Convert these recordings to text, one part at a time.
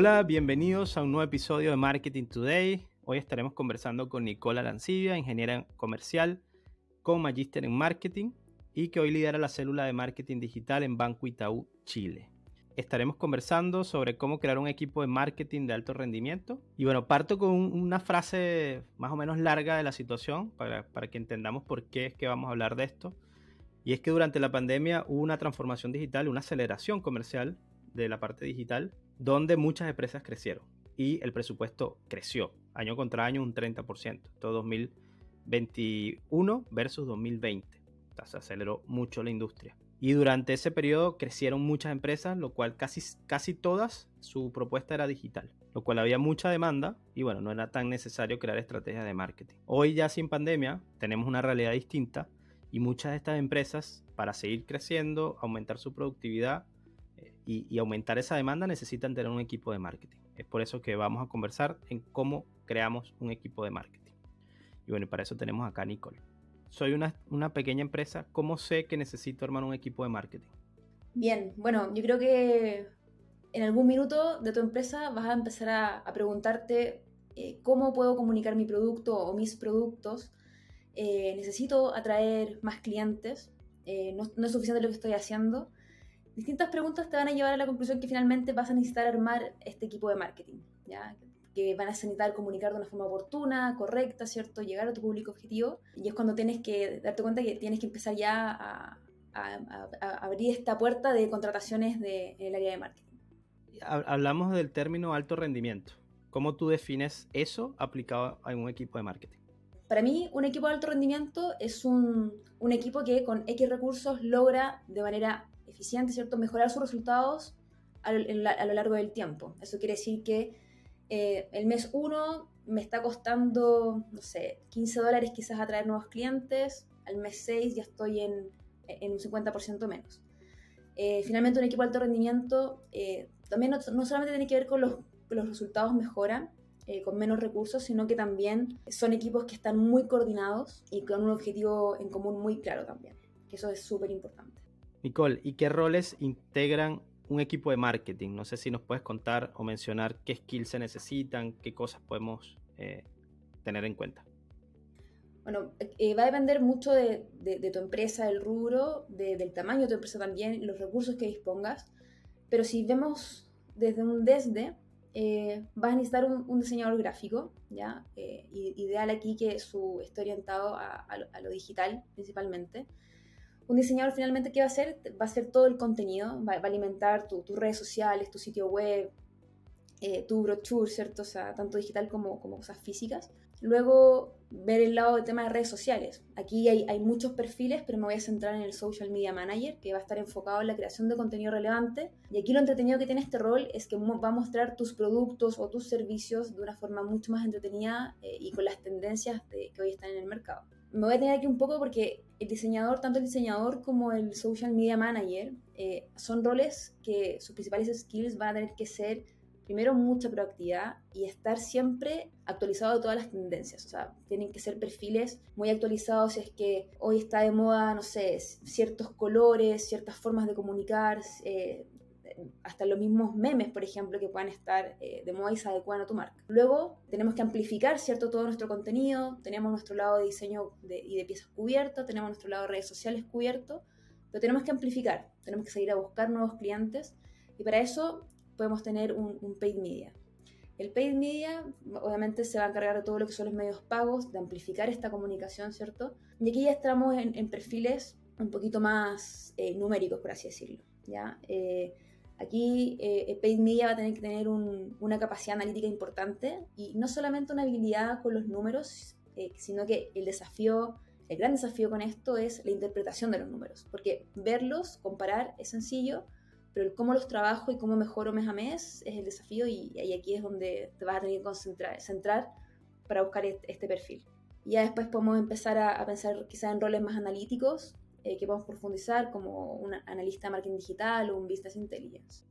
Hola, bienvenidos a un nuevo episodio de Marketing Today. Hoy estaremos conversando con Nicola Lancibia, ingeniera comercial con magíster en marketing y que hoy lidera la célula de marketing digital en Banco Itaú, Chile. Estaremos conversando sobre cómo crear un equipo de marketing de alto rendimiento. Y bueno, parto con una frase más o menos larga de la situación para, para que entendamos por qué es que vamos a hablar de esto. Y es que durante la pandemia hubo una transformación digital, una aceleración comercial de la parte digital, donde muchas empresas crecieron y el presupuesto creció año contra año un 30%, todo 2021 versus 2020. se aceleró mucho la industria. Y durante ese periodo crecieron muchas empresas, lo cual casi, casi todas su propuesta era digital, lo cual había mucha demanda y bueno, no era tan necesario crear estrategias de marketing. Hoy ya sin pandemia tenemos una realidad distinta y muchas de estas empresas para seguir creciendo, aumentar su productividad, y, aumentar esa demanda necesitan tener un equipo de marketing. Es por eso que vamos a conversar en cómo creamos un equipo de marketing. Y bueno, para eso tenemos acá a Nicole. Soy una, una pequeña empresa, ¿cómo sé que necesito armar un equipo de marketing? Bien, bueno, yo creo que en algún minuto de tu empresa vas a empezar a, preguntarte eh, cómo puedo comunicar mi producto o mis productos. Eh, necesito atraer más clientes, eh, no, es suficiente lo que estoy haciendo distintas preguntas te van a llevar a la conclusión que finalmente vas a necesitar armar este equipo de marketing, ¿ya? que van a necesitar comunicar de una forma oportuna, correcta, ¿cierto? Llegar a tu público objetivo. Y es cuando tienes que darte cuenta que tienes que empezar ya a, abrir esta puerta de contrataciones de, en el área de marketing. Hablamos del término alto rendimiento. ¿Cómo tú defines eso aplicado a un equipo de marketing? Para mí, un equipo de alto rendimiento es un, un equipo que con X recursos logra de manera eficiente, ¿cierto? Mejorar sus resultados a lo, largo del tiempo. Eso quiere decir que eh, el mes 1 me está costando, no sé, 15 dólares quizás atraer nuevos clientes, al mes 6 ya estoy en, en un 50% menos. Eh, finalmente, un equipo de alto rendimiento eh, también no, solamente tiene que ver con los, los resultados mejoran, con menos recursos, sino que también son equipos que están muy coordinados y con un objetivo en común muy claro también, que eso es súper importante. Nicole, ¿y qué roles integran un equipo de marketing? No sé si nos puedes contar o mencionar qué skills se necesitan, qué cosas podemos eh, tener en cuenta. Bueno, eh, va a depender mucho de, tu empresa, del rubro, del tamaño de tu empresa también, los recursos que dispongas. Pero si vemos desde un desde, eh, vas a necesitar un, diseñador gráfico, ¿ya? ideal aquí que su esté orientado a, lo, digital principalmente un diseñador finalmente, ¿qué va a hacer? Va a hacer todo el contenido, va, a alimentar tus redes sociales, tu sitio web, eh, tu brochure, ¿cierto? Tanto digital como, como cosas físicas. Luego, ver el lado del tema de redes sociales. Aquí hay, hay, muchos perfiles, pero me voy a centrar en el Social Media Manager, que va a estar enfocado en la creación de contenido relevante. Y aquí lo entretenido que tiene este rol es que va a mostrar tus productos o tus servicios de una forma mucho más entretenida eh, y con las tendencias de, que hoy están en el mercado me voy a tener aquí un poco porque el diseñador, tanto el diseñador como el social media manager, eh, son roles que sus principales skills van a tener que ser, primero, mucha proactividad y estar siempre actualizado de todas las tendencias. O sea, tienen que ser perfiles muy actualizados si es que hoy está de moda, no sé, ciertos colores, ciertas formas de comunicar, eh, hasta los mismos memes, por ejemplo, que puedan estar eh, de moda y se adecuan a tu marca. Luego tenemos que amplificar, ¿cierto?, todo nuestro contenido, tenemos nuestro lado de diseño y de piezas cubierto, tenemos nuestro lado de redes sociales cubierto, pero tenemos que amplificar, tenemos que seguir a buscar nuevos clientes y para eso podemos tener un, paid media. El paid media obviamente se va a encargar de todo lo que son los medios pagos, de amplificar esta comunicación, ¿cierto? Y aquí ya estamos en, perfiles un poquito más eh, numéricos, por así decirlo. ¿ya? Eh, Aquí eh, Paid Media va a tener que tener una capacidad analítica importante y no solamente una habilidad con los números, eh, sino que el desafío, el gran desafío con esto es la interpretación de los números, porque verlos, comparar es sencillo, pero el cómo los trabajo y cómo mejoro mes a mes es el desafío y, aquí es donde te vas a tener que concentrar, centrar para buscar este, perfil. Y ya después podemos empezar a, a pensar quizás en roles más analíticos, eh, que podemos profundizar como un analista de marketing digital o un business intelligence.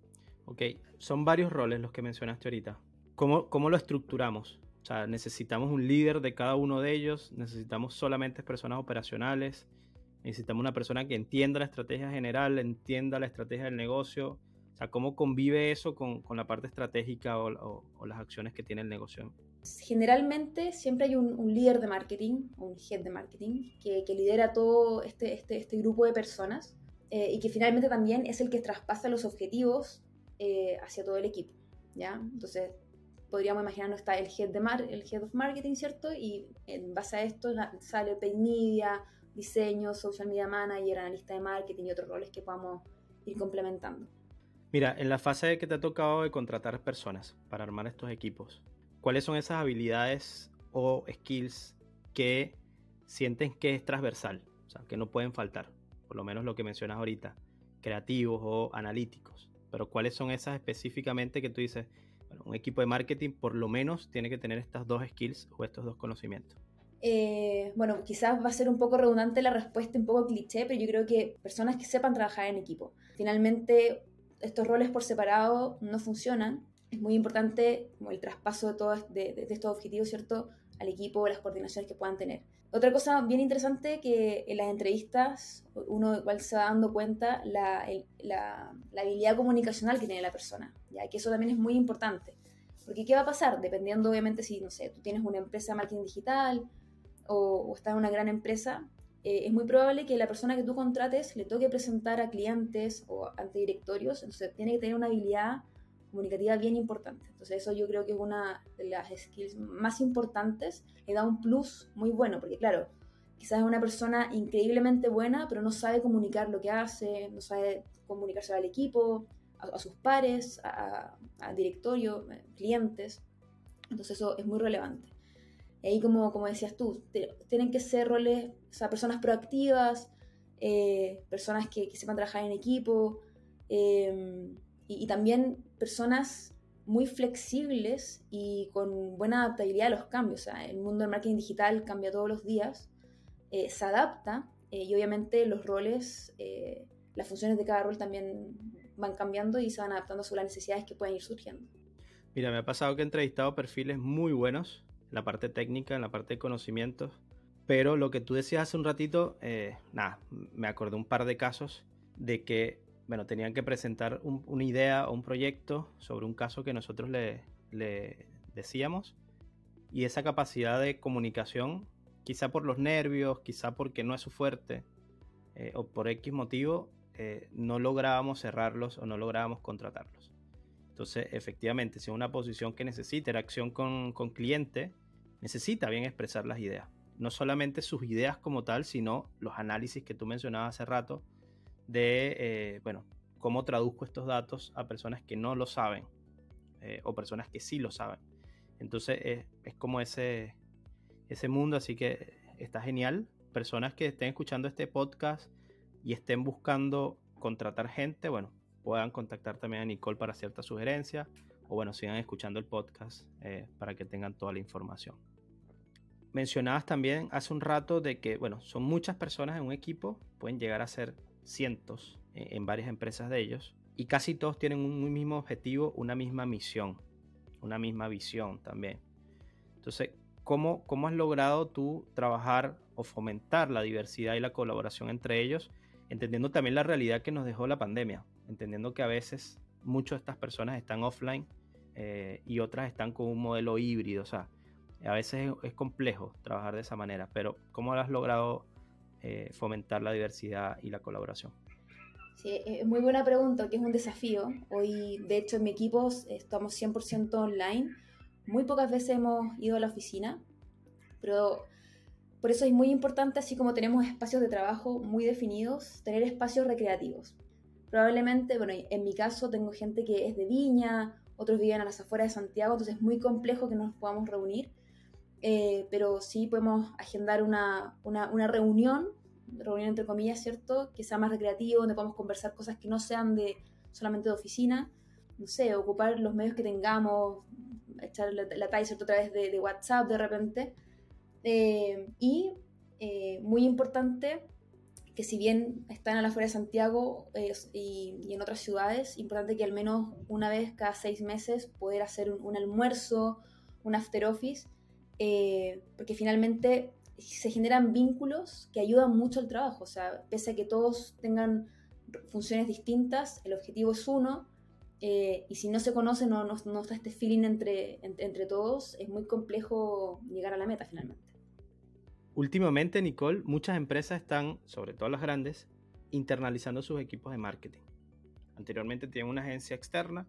Ok, son varios roles los que mencionaste ahorita. ¿Cómo, cómo lo estructuramos? O sea, necesitamos un líder de cada uno de ellos, necesitamos solamente personas operacionales, necesitamos una persona que entienda la estrategia general, entienda la estrategia del negocio. O sea, ¿cómo convive eso con, la parte estratégica o, las acciones que tiene el negocio? Generalmente siempre hay un, líder de marketing, un head de marketing, que, lidera todo este, este, este, grupo de personas eh, y que finalmente también es el que traspasa los objetivos eh, hacia todo el equipo. ¿ya? Entonces, podríamos imaginarnos está el head, de mar el head of marketing, ¿cierto? Y en base a esto sale paid media, diseño, social media manager, analista de marketing y otros roles que podamos ir complementando. Mira, en la fase que te ha tocado de contratar personas para armar estos equipos, ¿cuáles son esas habilidades o skills que sienten que es transversal? O sea, que no pueden faltar, por lo menos lo que mencionas ahorita, creativos o analíticos. Pero ¿cuáles son esas específicamente que tú dices, bueno, un equipo de marketing por lo menos tiene que tener estas dos skills o estos dos conocimientos? Eh, bueno, quizás va a ser un poco redundante la respuesta, un poco cliché, pero yo creo que personas que sepan trabajar en equipo. Finalmente, estos roles por separado no funcionan. Es muy importante como el traspaso de todos de, estos objetivos, ¿cierto? Al equipo, las coordinaciones que puedan tener. Otra cosa bien interesante que en las entrevistas uno igual se va dando cuenta la, la, la habilidad comunicacional que tiene la persona, ya que eso también es muy importante. Porque ¿qué va a pasar? Dependiendo obviamente si, no sé, tú tienes una empresa de marketing digital o, o estás en una gran empresa, eh, es muy probable que la persona que tú contrates le toque presentar a clientes o ante directorios, entonces tiene que tener una habilidad comunicativa bien importante. Entonces eso yo creo que es una de las skills más importantes, le da un plus muy bueno, porque claro, quizás es una persona increíblemente buena, pero no sabe comunicar lo que hace, no sabe comunicarse al equipo, a, sus pares, a, a directorio, eh, clientes. Entonces eso es muy relevante. Y ahí, como, como decías tú, tienen que ser roles, o sea, personas proactivas, eh, personas que, sepan trabajar en equipo em, y, también personas muy flexibles y con buena adaptabilidad a los cambios. O sea, el mundo del marketing digital cambia todos los días, eh, se adapta eh, y obviamente los roles, las funciones de cada rol también van cambiando y se van adaptando según las necesidades que pueden ir surgiendo. Mira, me ha pasado que he entrevistado perfiles muy buenos en la parte técnica, en la parte de conocimientos. Pero lo que tú decías hace un ratito, eh, nada, me acordé un par de casos de que, bueno, tenían que presentar una idea o un proyecto sobre un caso que nosotros le, decíamos. Y esa capacidad de comunicación, quizá por los nervios, quizá porque no es su fuerte, eh, o por X motivo, eh, no lográbamos cerrarlos o no lográbamos contratarlos. Entonces, efectivamente, si es una posición que necesita interacción con, con cliente, necesita bien expresar las ideas. No solamente sus ideas como tal, sino los análisis que tú mencionabas hace rato de, eh, bueno, cómo traduzco estos datos a personas que no lo saben eh, o personas que sí lo saben. Entonces, es como ese, ese mundo, así que está genial. Personas que estén escuchando este podcast y estén buscando contratar gente, bueno, puedan contactar también a Nicole para ciertas sugerencias o bueno, sigan escuchando el podcast eh, para que tengan toda la información. Mencionabas también hace un rato de que, bueno, son muchas personas en un equipo, pueden llegar a ser cientos en, en varias empresas de ellos, y casi todos tienen un mismo objetivo, una misma misión, una misma visión también. Entonces, ¿cómo, cómo has logrado tú trabajar o fomentar la diversidad y la colaboración entre ellos, entendiendo también la realidad que nos dejó la pandemia? Entendiendo que a veces muchas de estas personas están offline eh, y otras están con un modelo híbrido, o sea, a veces es, complejo trabajar de esa manera, pero ¿cómo has logrado eh, fomentar la diversidad y la colaboración? Sí, es muy buena pregunta, que es un desafío. Hoy, de hecho, en mi equipo estamos 100% online. Muy pocas veces hemos ido a la oficina, pero por eso es muy importante, así como tenemos espacios de trabajo muy definidos, tener espacios recreativos. Probablemente, bueno, en mi caso tengo gente que es de Viña, otros viven a las afueras de Santiago, entonces es muy complejo que nos podamos reunir, eh, pero sí podemos agendar una, una, reunión, reunión entre comillas, ¿cierto? Que sea más recreativo, donde podamos conversar cosas que no sean de solamente de oficina, no sé, ocupar los medios que tengamos, echar la, la talla, ¿cierto? A de, WhatsApp de repente. Eh, y eh, muy importante, que si bien están a la fuera de Santiago y, en otras ciudades, importante que al menos una vez cada seis meses poder hacer un, almuerzo, un after office, eh, porque finalmente se generan vínculos que ayudan mucho al trabajo. O sea, pese a que todos tengan funciones distintas, el objetivo es uno, Eh, y si no se conoce, no, no, no está este feeling entre, entre, todos, es muy complejo llegar a la meta finalmente. Últimamente, Nicole, muchas empresas están, sobre todo las grandes, internalizando sus equipos de marketing. Anteriormente tenían una agencia externa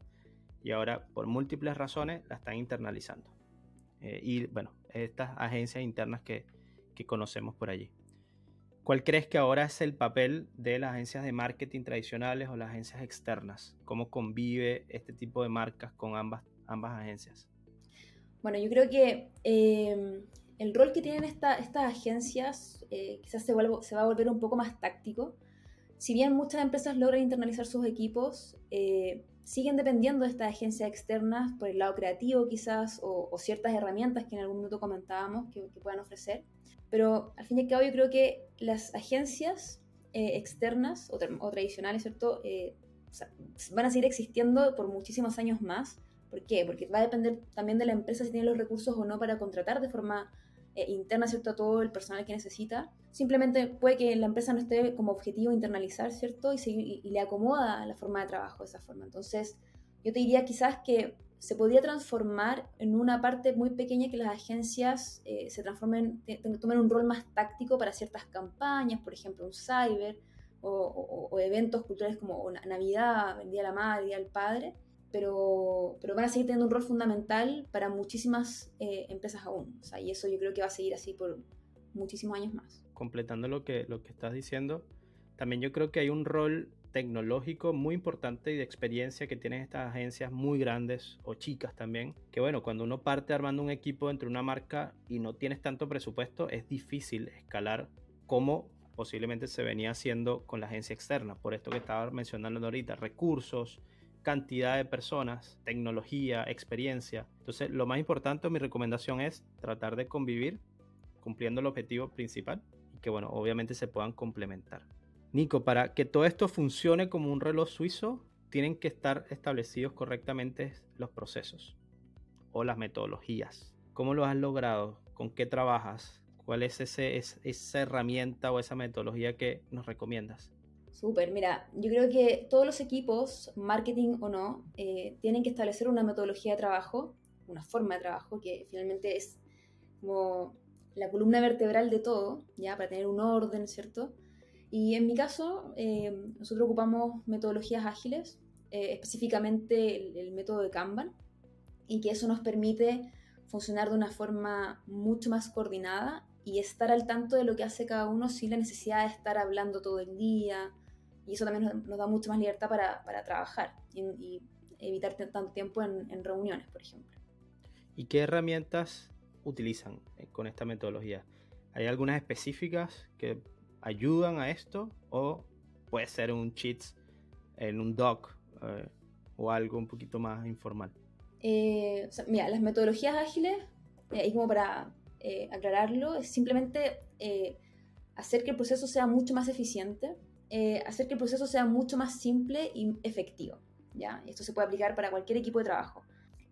y ahora por múltiples razones la están internalizando. Eh, y bueno, estas agencias internas que, que conocemos por allí. ¿Cuál crees que ahora es el papel de las agencias de marketing tradicionales o las agencias externas? ¿Cómo convive este tipo de marcas con ambas, ambas agencias? Bueno, yo creo que eh, el rol que tienen estas agencias eh, quizás se, se, va a volver un poco más táctico. Si bien muchas empresas logran internalizar sus equipos, eh, siguen dependiendo de estas agencias externas por el lado creativo quizás o, ciertas herramientas que en algún minuto comentábamos que, que puedan ofrecer. Pero al fin y al cabo yo creo que las agencias eh, externas o, tradicionales, ¿cierto? Eh, van a seguir existiendo por muchísimos años más. ¿Por qué? Porque va a depender también de la empresa si tiene los recursos o no para contratar de forma eh, interna, ¿cierto? A todo el personal que necesita. Simplemente puede que la empresa no esté como objetivo internalizar, ¿cierto? Y, le acomoda la forma de trabajo de esa forma. Entonces, yo te diría quizás que se podría transformar en una parte muy pequeña que las agencias eh, se transformen, tomen un rol más táctico para ciertas campañas, por ejemplo, un cyber o, eventos culturales como Navidad, el Día de la Madre, el Día del Padre, pero, pero van a seguir teniendo un rol fundamental para muchísimas eh, empresas aún. Y eso yo creo que va a seguir así por muchísimos años más. Completando lo que, lo que estás diciendo, también yo creo que hay un rol tecnológico muy importante y de experiencia que tienen estas agencias muy grandes o chicas también. Que bueno, cuando uno parte armando un equipo entre una marca y no tienes tanto presupuesto, es difícil escalar como posiblemente se venía haciendo con la agencia externa. Por esto que estaba mencionando ahorita, recursos, cantidad de personas, tecnología, experiencia. Entonces, lo más importante, mi recomendación es tratar de convivir cumpliendo el objetivo principal y que, bueno, obviamente se puedan complementar. Nico, para que todo esto funcione como un reloj suizo, tienen que estar establecidos correctamente los procesos o las metodologías. ¿Cómo lo has logrado? ¿Con qué trabajas? ¿Cuál es esa herramienta o esa metodología que nos recomiendas? Súper, mira, yo creo que todos los equipos, marketing o no, eh, tienen que establecer una metodología de trabajo, una forma de trabajo que finalmente es como la columna vertebral de todo, ya para tener un orden, ¿cierto? Y en mi caso, eh, nosotros ocupamos metodologías ágiles, eh, específicamente el, método de Kanban, y que eso nos permite funcionar de una forma mucho más coordinada y estar al tanto de lo que hace cada uno sin la necesidad de estar hablando todo el día. Y eso también nos, da mucho más libertad para, para trabajar y, evitar tanto tiempo en, en reuniones, por ejemplo. ¿Y qué herramientas utilizan eh, con esta metodología? ¿Hay algunas específicas que ayudan a esto o puede ser un cheat en un doc eh, o algo un poquito más informal? Eh, mira, las metodologías ágiles, eh, y como para aclararlo, es simplemente hacer que el proceso sea mucho más eficiente, hacer que el proceso sea mucho más simple y efectivo. ¿ya? Esto se puede aplicar para cualquier equipo de trabajo.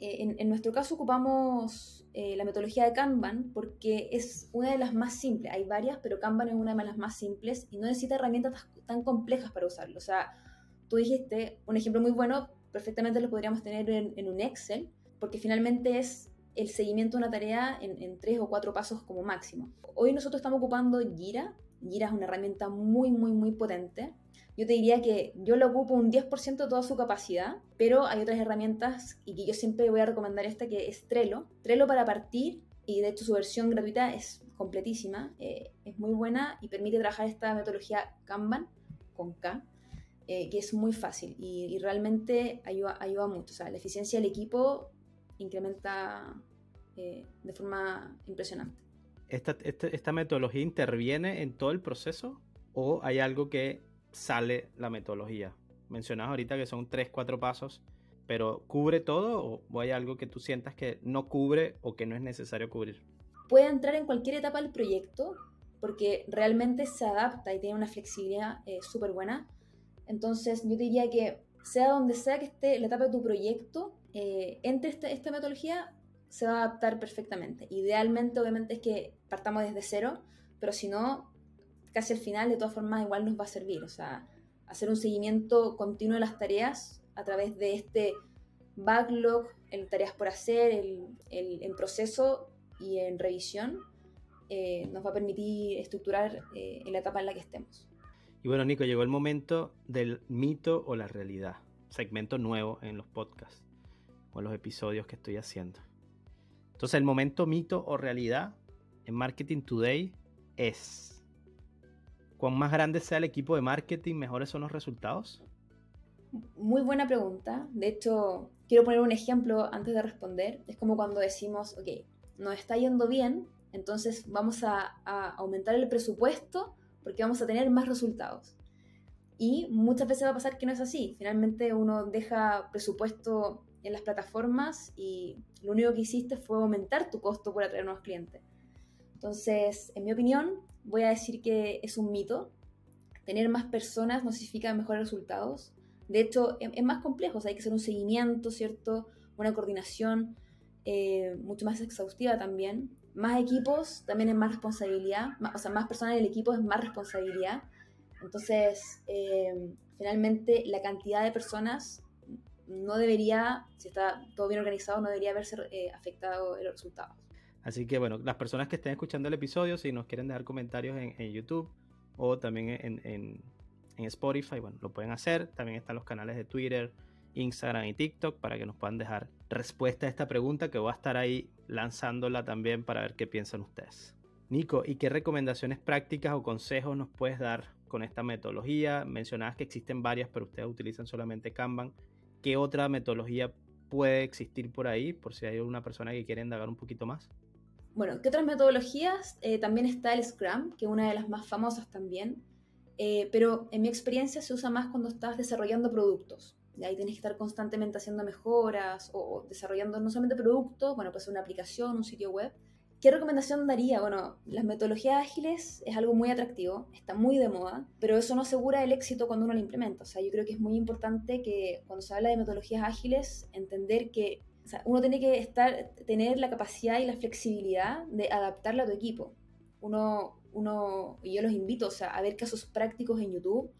Eh, en, nuestro caso ocupamos eh, la metodología de Kanban porque es una de las más simples. Hay varias, pero Kanban es una de las más simples y no necesita herramientas tan complejas para usarlo. O sea, tú dijiste un ejemplo muy bueno, perfectamente lo podríamos tener en, un Excel, porque finalmente es el seguimiento de una tarea en, en, tres o cuatro pasos como máximo. Hoy nosotros estamos ocupando Jira. Jira es una herramienta muy, muy, muy potente yo te diría que yo lo ocupo un 10% de toda su capacidad, pero hay otras herramientas y que yo siempre voy a recomendar esta que es Trello. Trello para partir, y de hecho su versión gratuita es completísima, eh, es muy buena y permite trabajar esta metodología Kanban con K, eh, que es muy fácil y, realmente ayuda, ayuda mucho. O sea, la eficiencia del equipo incrementa eh, de forma impresionante. ¿Esta, esta, ¿Esta metodología interviene en todo el proceso o hay algo que sale la metodología. Mencionas ahorita que son tres, cuatro pasos, pero ¿cubre todo o hay algo que tú sientas que no cubre o que no es necesario cubrir? Puede entrar en cualquier etapa del proyecto porque realmente se adapta y tiene una flexibilidad eh, súper buena. Entonces yo diría que sea donde sea que esté la etapa de tu proyecto, eh, entre esta, esta metodología se va a adaptar perfectamente. Idealmente, obviamente, es que partamos desde cero, pero si no, casi al final, de todas formas, igual nos va a servir. O sea, hacer un seguimiento continuo de las tareas a través de este backlog, en tareas por hacer, el, en proceso y en revisión, eh, nos va a permitir estructurar eh, en la etapa en la que estemos. Y bueno, Nico, llegó el momento del mito o la realidad, segmento nuevo en los podcasts o en los episodios que estoy haciendo. Entonces, el momento mito o realidad en Marketing Today es, cuán más grande sea el equipo de marketing, mejores son los resultados. Muy buena pregunta. De hecho, quiero poner un ejemplo antes de responder. Es como cuando decimos, ok, nos está yendo bien, entonces vamos a, aumentar el presupuesto porque vamos a tener más resultados. Y muchas veces va a pasar que no es así. Finalmente uno deja presupuesto en las plataformas y lo único que hiciste fue aumentar tu costo por atraer nuevos clientes. Entonces, en mi opinión, voy a decir que es un mito. Tener más personas no significa mejores resultados. De hecho, es, más complejo, hay que hacer un seguimiento, ¿cierto? Una coordinación eh, mucho más exhaustiva también. Más equipos también es más responsabilidad, o sea, más personas en el equipo es más responsabilidad. Entonces, eh, finalmente, la cantidad de personas no debería, si está todo bien organizado, no debería haberse eh, afectado los resultados. Así que bueno, las personas que estén escuchando el episodio, si nos quieren dejar comentarios en, YouTube o también en, en Spotify, bueno, lo pueden hacer. También están los canales de Twitter, Instagram y TikTok para que nos puedan dejar respuesta a esta pregunta que voy a estar ahí lanzándola también para ver qué piensan ustedes. Nico, ¿y qué recomendaciones prácticas o consejos nos puedes dar con esta metodología? Mencionabas que existen varias, pero ustedes utilizan solamente Kanban. ¿Qué otra metodología puede existir por ahí, por si hay una persona que quiere indagar un poquito más? Bueno, ¿qué otras metodologías? Eh, también está el Scrum, que es una de las más famosas también. Eh, pero en mi experiencia se usa más cuando estás desarrollando productos. Y ahí tienes que estar constantemente haciendo mejoras o, desarrollando no solamente productos, bueno, pues una aplicación, un sitio web. ¿Qué recomendación daría? Bueno, las metodologías ágiles es algo muy atractivo, está muy de moda, pero eso no asegura el éxito cuando uno lo implementa. O sea, yo creo que es muy importante que cuando se habla de metodologías ágiles, entender que uno tiene que estar, tener la capacidad y la flexibilidad de adaptarla a tu equipo. Uno, uno, y yo los invito a ver casos prácticos en YouTube,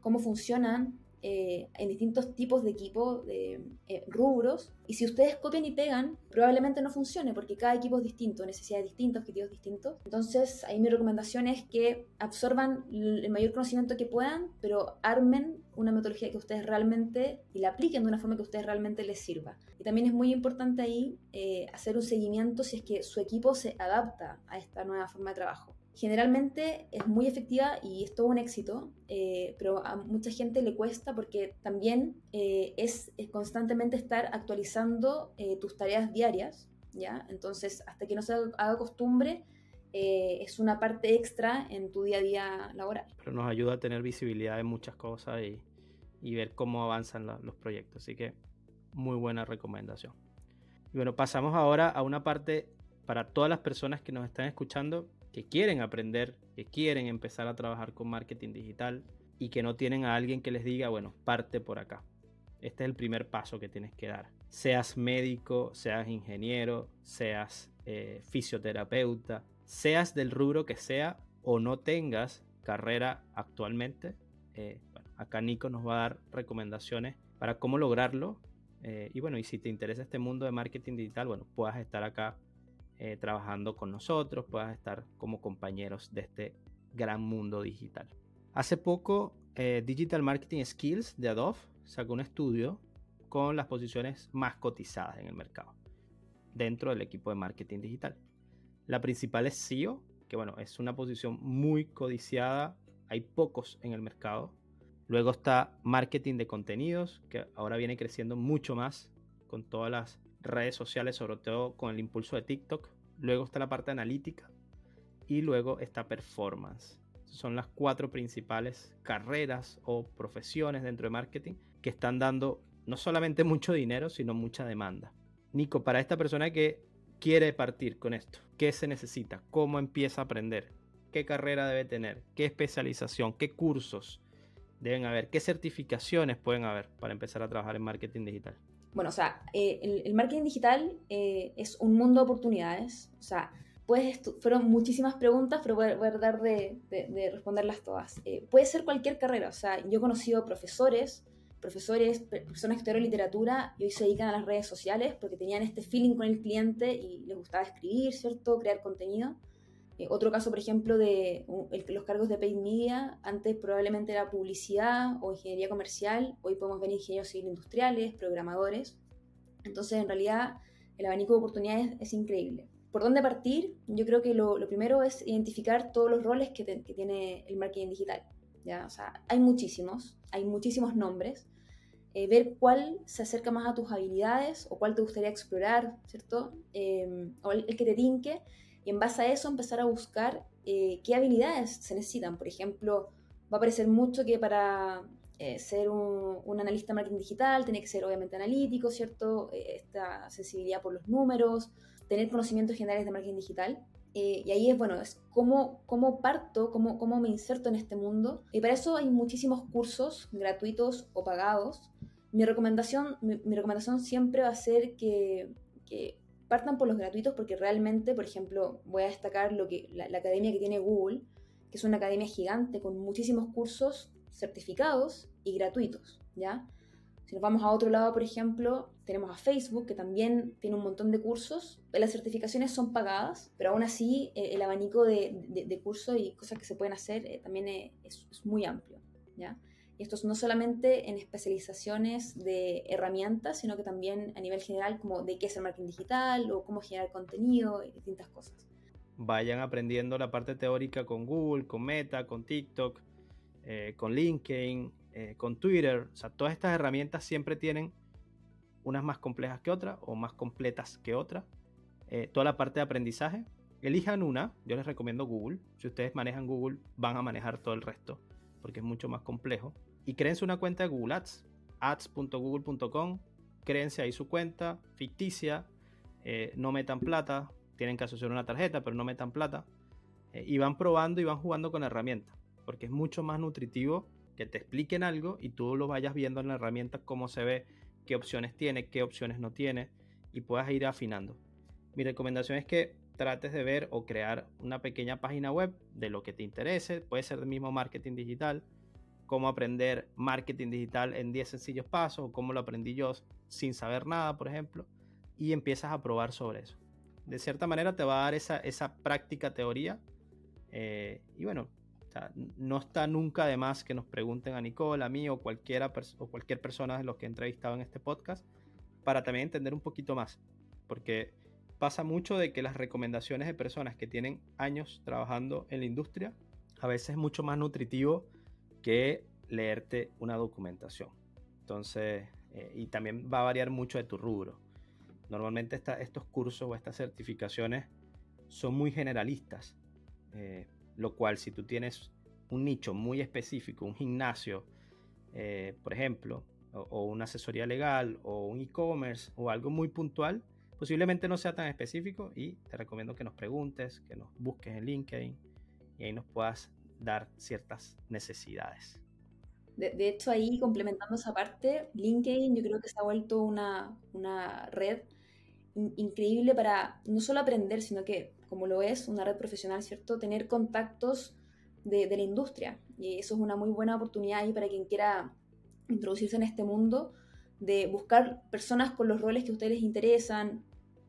cómo funcionan eh, en distintos tipos de equipos, de eh, rubros, y si ustedes copian y pegan, probablemente no funcione, porque cada equipo es distinto, necesidades distintas, objetivos distintos. Entonces, ahí mi recomendación es que absorban el mayor conocimiento que puedan, pero armen una metodología que ustedes realmente, y la apliquen de una forma que a ustedes realmente les sirva. Y también es muy importante ahí eh, hacer un seguimiento si es que su equipo se adapta a esta nueva forma de trabajo generalmente es muy efectiva y es todo un éxito, eh, pero a mucha gente le cuesta porque también eh, es, constantemente estar actualizando eh, tus tareas diarias, ¿ya? Entonces, hasta que no se haga costumbre, es una parte extra en tu día a día laboral. Pero nos ayuda a tener visibilidad en muchas cosas y, y ver cómo avanzan los proyectos, así que muy buena recomendación. Y bueno, pasamos ahora a una parte para todas las personas que nos están escuchando que quieren aprender, que quieren empezar a trabajar con marketing digital y que no tienen a alguien que les diga, bueno, parte por acá. Este es el primer paso que tienes que dar. Seas médico, seas ingeniero, seas eh, fisioterapeuta, seas del rubro que sea o no tengas carrera actualmente. Eh, acá Nico nos va a dar recomendaciones para cómo lograrlo. Eh, y bueno, y si te interesa este mundo de marketing digital, bueno, puedas estar acá eh, trabajando con nosotros, puedas estar como compañeros de este gran mundo digital. Hace poco, eh, Digital Marketing Skills de Adobe sacó un estudio con las posiciones más cotizadas en el mercado dentro del equipo de marketing digital. La principal es SEO, que bueno, es una posición muy codiciada, hay pocos en el mercado. Luego está marketing de contenidos, que ahora viene creciendo mucho más con todas las redes sociales, sobre todo con el impulso de TikTok. Luego está la parte analítica y luego está performance. Son las cuatro principales carreras o profesiones dentro de marketing que están dando no solamente mucho dinero, sino mucha demanda. Nico, para esta persona que quiere partir con esto, ¿qué se necesita? ¿Cómo empieza a aprender? ¿Qué carrera debe tener? ¿Qué especialización? ¿Qué cursos deben haber? ¿Qué certificaciones pueden haber para empezar a trabajar en marketing digital? Bueno, o sea, eh, el, marketing digital eh, es un mundo de oportunidades. O sea, fueron muchísimas preguntas, pero voy a, tratar de, responderlas todas. Eh, puede ser cualquier carrera. O sea, yo he conocido profesores, profesores, personas que estudiaron literatura y hoy se dedican a las redes sociales porque tenían este feeling con el cliente y les gustaba escribir, ¿cierto? Crear contenido. Eh, otro caso, por ejemplo, de los cargos de paid media, antes probablemente era publicidad o ingeniería comercial, hoy podemos ver ingenieros civil industriales, programadores. Entonces, en realidad, el abanico de oportunidades es increíble. ¿Por dónde partir? Yo creo que lo, primero es identificar todos los roles que, que, tiene el marketing digital. ¿ya? O sea, hay muchísimos, hay muchísimos nombres. Eh, ver cuál se acerca más a tus habilidades o cuál te gustaría explorar, ¿cierto? Eh, o el, que te tinque y en base a eso empezar a buscar eh, qué habilidades se necesitan. Por ejemplo, va a parecer mucho que para ser un, un, analista de marketing digital tiene que ser obviamente analítico, ¿cierto? esta sensibilidad por los números, tener conocimientos generales de marketing digital. y ahí es, bueno, es cómo, cómo parto, cómo, cómo me inserto en este mundo. Y para eso hay muchísimos cursos gratuitos o pagados mi recomendación, mi, recomendación siempre va a ser que, partan por los gratuitos porque realmente, por ejemplo, voy a destacar lo que, la, academia que tiene Google, que es una academia gigante con muchísimos cursos certificados y gratuitos, ¿ya? Si nos vamos a otro lado, por ejemplo, tenemos a Facebook, que también tiene un montón de cursos. Las certificaciones son pagadas, pero aún así eh, el abanico de, cursos y cosas que se pueden hacer eh, también es, es, muy amplio, ¿ya? Y esto es no solamente en especializaciones de herramientas, sino que también a nivel general como de qué es el marketing digital o cómo generar contenido y distintas cosas. Vayan aprendiendo la parte teórica con Google, con Meta, con TikTok, eh, con LinkedIn, eh, con Twitter. O sea, todas estas herramientas siempre tienen unas más complejas que otras o más completas que otras. Eh, toda la parte de aprendizaje. Elijan una, yo les recomiendo Google. Si ustedes manejan Google, van a manejar todo el resto porque es mucho más complejo. Y créense una cuenta de Google Ads, ads.google.com, créense ahí su cuenta ficticia, eh, no metan plata, tienen que asociar una tarjeta, pero no metan plata, eh, y van probando y van jugando con la herramienta, porque es mucho más nutritivo que te expliquen algo y tú lo vayas viendo en la herramienta cómo se ve, qué opciones tiene, qué opciones no tiene, y puedas ir afinando. Mi recomendación es que trates de ver o crear una pequeña página web de lo que te interese, puede ser del mismo marketing digital, cómo aprender marketing digital en 10 sencillos pasos, o cómo lo aprendí yo sin saber nada, por ejemplo, y empiezas a probar sobre eso. De cierta manera te va a dar esa, esa práctica teoría. Eh, y bueno, no está nunca de más que nos pregunten a Nicole, a mí o, cualquiera, o cualquier persona de los que he entrevistado en este podcast para también entender un poquito más. Porque pasa mucho de que las recomendaciones de personas que tienen años trabajando en la industria a veces es mucho más nutritivo que leerte una documentación. Entonces, eh, y también va a variar mucho de tu rubro. Normalmente estos cursos o estas certificaciones son muy generalistas, eh, lo cual si tú tienes un nicho muy específico, un gimnasio, eh, por ejemplo, o una asesoría legal, o un e-commerce, o algo muy puntual, Posiblemente no sea tan específico y te recomiendo que nos preguntes, que nos busques en LinkedIn y ahí nos puedas dar ciertas necesidades. De, hecho, ahí complementando esa parte, LinkedIn yo creo que se ha vuelto una, una red increíble para no solo aprender, sino que, como lo es, una red profesional, ¿cierto? Tener contactos de, de la industria. Y eso es una muy buena oportunidad ahí para quien quiera introducirse en este mundo, de buscar personas con los roles que a ustedes les interesan,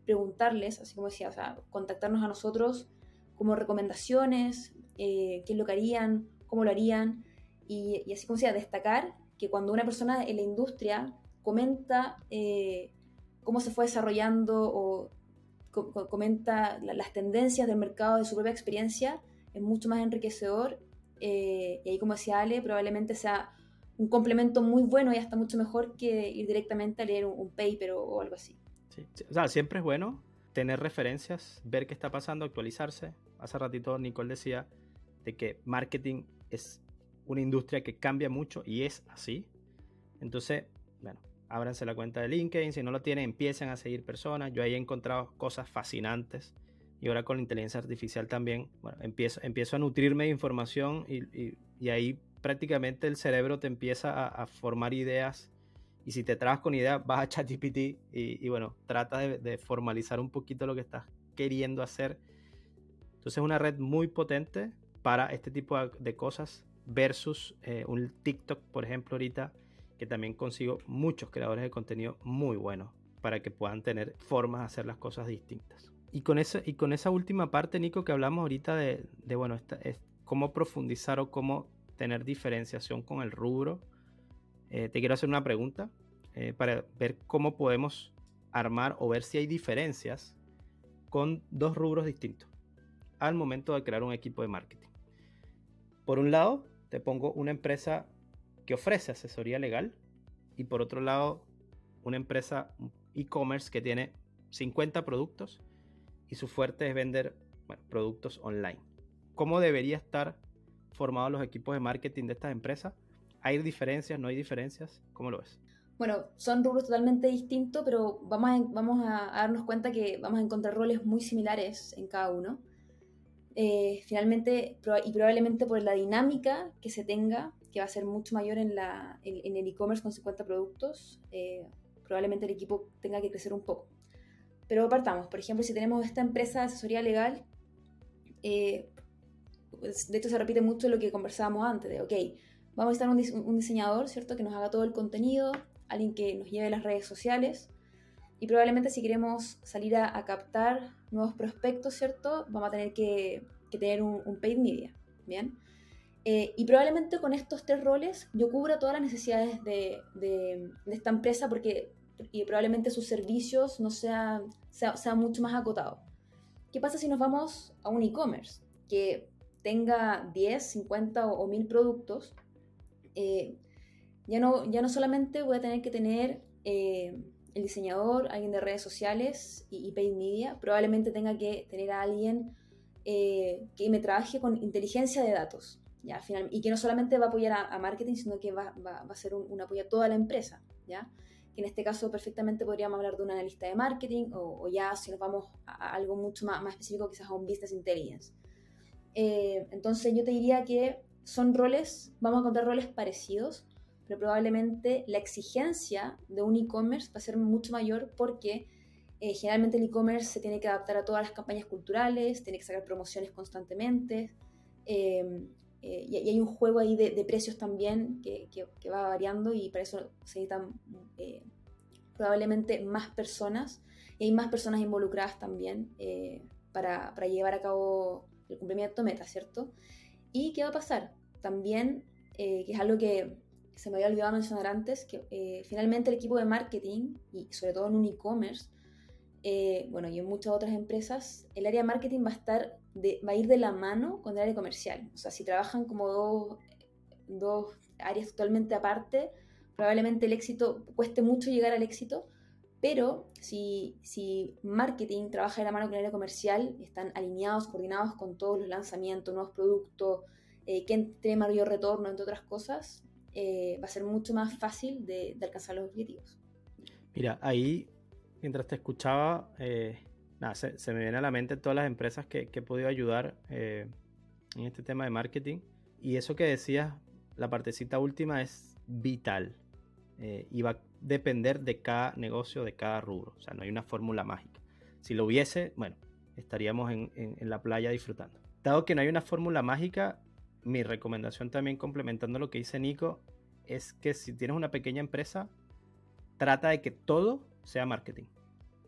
preguntarles, así como decía, o sea, contactarnos a nosotros como recomendaciones, eh, qué es lo que harían, cómo lo harían, y, así como decía, destacar que cuando una persona en la industria comenta eh, cómo se fue desarrollando o comenta las tendencias del mercado de su propia experiencia, es mucho más enriquecedor. Eh, y ahí, como decía Ale, probablemente sea un complemento muy bueno y hasta mucho mejor que ir directamente a leer un, paper o algo así. O sea, siempre es bueno tener referencias, ver qué está pasando, actualizarse. Hace ratito Nicole decía de que marketing es una industria que cambia mucho y es así. Entonces, bueno, ábranse la cuenta de LinkedIn, si no lo tienen, empiecen a seguir personas. Yo ahí he encontrado cosas fascinantes y ahora con la inteligencia artificial también, bueno, empiezo, empiezo a nutrirme de información y, ahí prácticamente el cerebro te empieza a formar ideas y si te trabas con ideas, vas a ChatGPT y, y bueno, trata de, formalizar un poquito lo que estás queriendo hacer. Entonces es una red muy potente para este tipo de cosas versus eh, un TikTok, por ejemplo, ahorita, que también consigo muchos creadores de contenido muy buenos para que puedan tener formas de hacer las cosas distintas. Y con esa, y con esa última parte, Nico, que hablamos ahorita de, bueno, es cómo profundizar o cómo tener diferenciación con el rubro, eh, te quiero hacer una pregunta eh, para ver cómo podemos armar o ver si hay diferencias con dos rubros distintos al momento de crear un equipo de marketing. Por un lado, te pongo una empresa que ofrece asesoría legal y por otro lado, una empresa e-commerce que tiene 50 productos y su fuerte es vender productos online. ¿Cómo debería estar formados los equipos de marketing de estas empresas? ¿Hay diferencias? ¿No hay diferencias? ¿Cómo lo ves? Bueno, son rubros totalmente distintos, pero vamos a, vamos a darnos cuenta que vamos a encontrar roles muy similares en cada uno. Eh, finalmente, y probablemente por la dinámica que se tenga, que va a ser mucho mayor en, la, en, el e-commerce con 50 productos, eh, probablemente el equipo tenga que crecer un poco. Pero partamos, por ejemplo, si tenemos esta empresa de asesoría legal, eh, de hecho se repite mucho lo que conversábamos antes, de, ok, vamos a necesitar un, un diseñador, ¿cierto? Que nos haga todo el contenido, alguien que nos lleve las redes sociales, y probablemente si queremos salir a, captar nuevos prospectos, ¿cierto? Vamos a tener que, tener un, paid media, ¿bien? Eh, y probablemente con estos tres roles yo cubra todas las necesidades de, esta empresa porque y probablemente sus servicios no sean, sea, mucho más acotados. ¿Qué pasa si nos vamos a un e-commerce que tenga 10, 50 o, 1000 productos? Eh, ya, no, ya no solamente voy a tener que tener eh, el diseñador, alguien de redes sociales y, paid media, probablemente tenga que tener a alguien eh, que me trabaje con inteligencia de datos. ¿ya? Final, y que no solamente va a apoyar a, marketing, sino que va, a ser un, apoyo a toda la empresa. ¿ya? Que en este caso perfectamente podríamos hablar de un analista de marketing o, ya si nos vamos a, algo mucho más, más, específico, quizás a un business intelligence. Eh, entonces yo te diría que son roles, vamos a encontrar roles parecidos, pero probablemente la exigencia de un e-commerce va a ser mucho mayor porque eh, generalmente el e-commerce se tiene que adaptar a todas las campañas culturales, tiene que sacar promociones constantemente, em, eh, y, hay un juego ahí de, precios también que, va variando y para eso se necesitan probablemente más personas, y hay más personas involucradas también para llevar a cabo el cumplimiento meta, ¿cierto? ¿Y qué va a pasar? También, que es algo que se me había olvidado mencionar antes, que eh, finalmente el equipo de marketing, y sobre todo en un e-commerce, eh, bueno, y en muchas otras empresas, el área de marketing va a, estar de, va a ir de la mano con el área comercial. O sea, si trabajan como dos, dos áreas totalmente aparte, probablemente el éxito, cueste mucho llegar al éxito, pero si, si marketing trabaja de la mano con el área comercial, están alineados, coordinados con todos los lanzamientos, nuevos productos, eh, quién tiene mayor retorno, entre otras cosas, eh, va a ser mucho más fácil de, alcanzar los objetivos. Mira, ahí, mientras te escuchaba, eh, nada, se, me viene a la mente todas las empresas que, he podido ayudar eh, en este tema de marketing. Y eso que decías, la partecita última es vital. Y va a depender de cada negocio, de cada rubro. O sea, no hay una fórmula mágica. Si lo hubiese, bueno, estaríamos en, en la playa disfrutando. Dado que no hay una fórmula mágica, mi recomendación también complementando lo que dice Nico es que si tienes una pequeña empresa, trata de que todo sea marketing.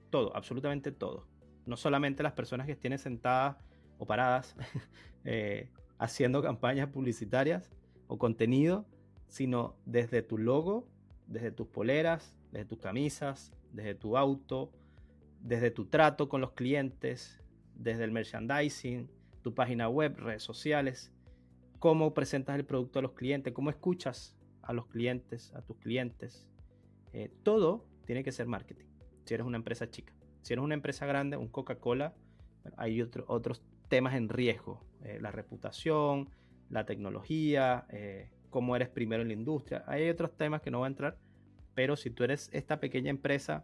Todo, absolutamente todo. No solamente las personas que estén sentadas o paradas eh, haciendo campañas publicitarias o contenido, sino desde tu logo, desde tus poleras, desde tus camisas, desde tu auto, desde tu trato con los clientes, desde el merchandising, tu página web, redes sociales cómo presentas el producto a los clientes, cómo escuchas a los clientes, a tus clientes. Eh, todo tiene que ser marketing. Si eres una empresa chica. Si eres una empresa grande, un Coca-Cola, hay otros temas en riesgo. Eh, la reputación, la tecnología, eh, cómo eres primero en la industria. Hay otros temas que no voy a entrar. Pero si tú eres esta pequeña empresa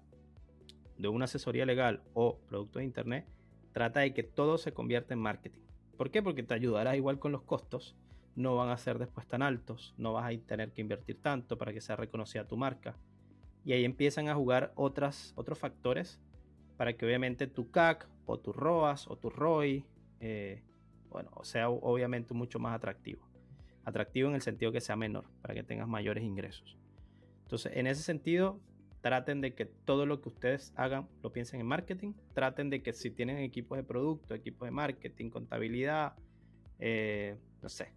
de una asesoría legal o producto de internet, trata de que todo se convierta en marketing. ¿Por qué? Porque te ayudará igual con los costos no van a ser después tan altos, no vas a tener que invertir tanto para que sea reconocida tu marca. Y ahí empiezan a jugar otras, otros factores para que obviamente tu CAC o tu ROAS o tu ROI, eh, bueno, sea obviamente mucho más atractivo. Atractivo en el sentido que sea menor, para que tengas mayores ingresos. Entonces, en ese sentido, traten de que todo lo que ustedes hagan lo piensen en marketing. Traten de que si tienen equipos de producto, equipos de marketing, contabilidad, eh, no sé,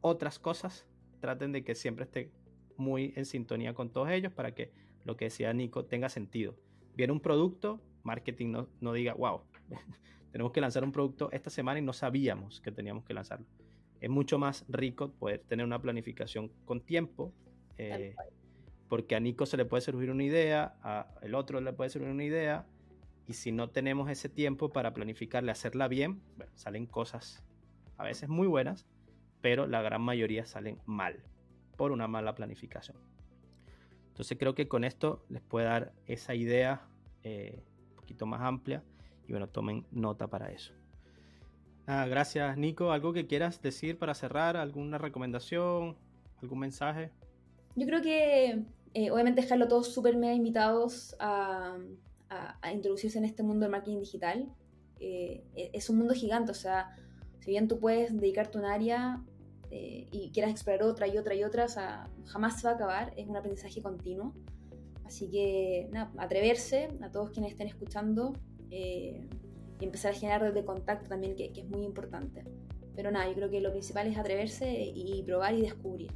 otras cosas, traten de que siempre esté muy en sintonía con todos ellos para que lo que decía Nico tenga sentido. Viene un producto, marketing no, no diga, wow, tenemos que lanzar un producto esta semana y no sabíamos que teníamos que lanzarlo. Es mucho más rico poder tener una planificación con tiempo, eh, porque a Nico se le puede servir una idea, a el otro le puede servir una idea, y si no tenemos ese tiempo para planificarle, hacerla bien, bueno, salen cosas a veces muy buenas, pero la gran mayoría salen mal por una mala planificación. Entonces creo que con esto les puede dar esa idea eh, un poquito más amplia y bueno, tomen nota para eso. Ah, gracias Nico. ¿Algo que quieras decir para cerrar? ¿Alguna recomendación? ¿Algún mensaje? Yo creo que eh, obviamente dejarlo todos súper mega invitados a, a, introducirse en este mundo del marketing digital. Eh, e, es un mundo gigante, o sea, si bien tú puedes dedicarte a un área eh, y quieras explorar otra y otra y otra, jamás se va a acabar, es un aprendizaje continuo. Así que, nada, atreverse a todos quienes estén escuchando eh, y empezar a generar desde contacto también, que, que, es muy importante. Pero nada, yo creo que lo principal es atreverse y probar y descubrir.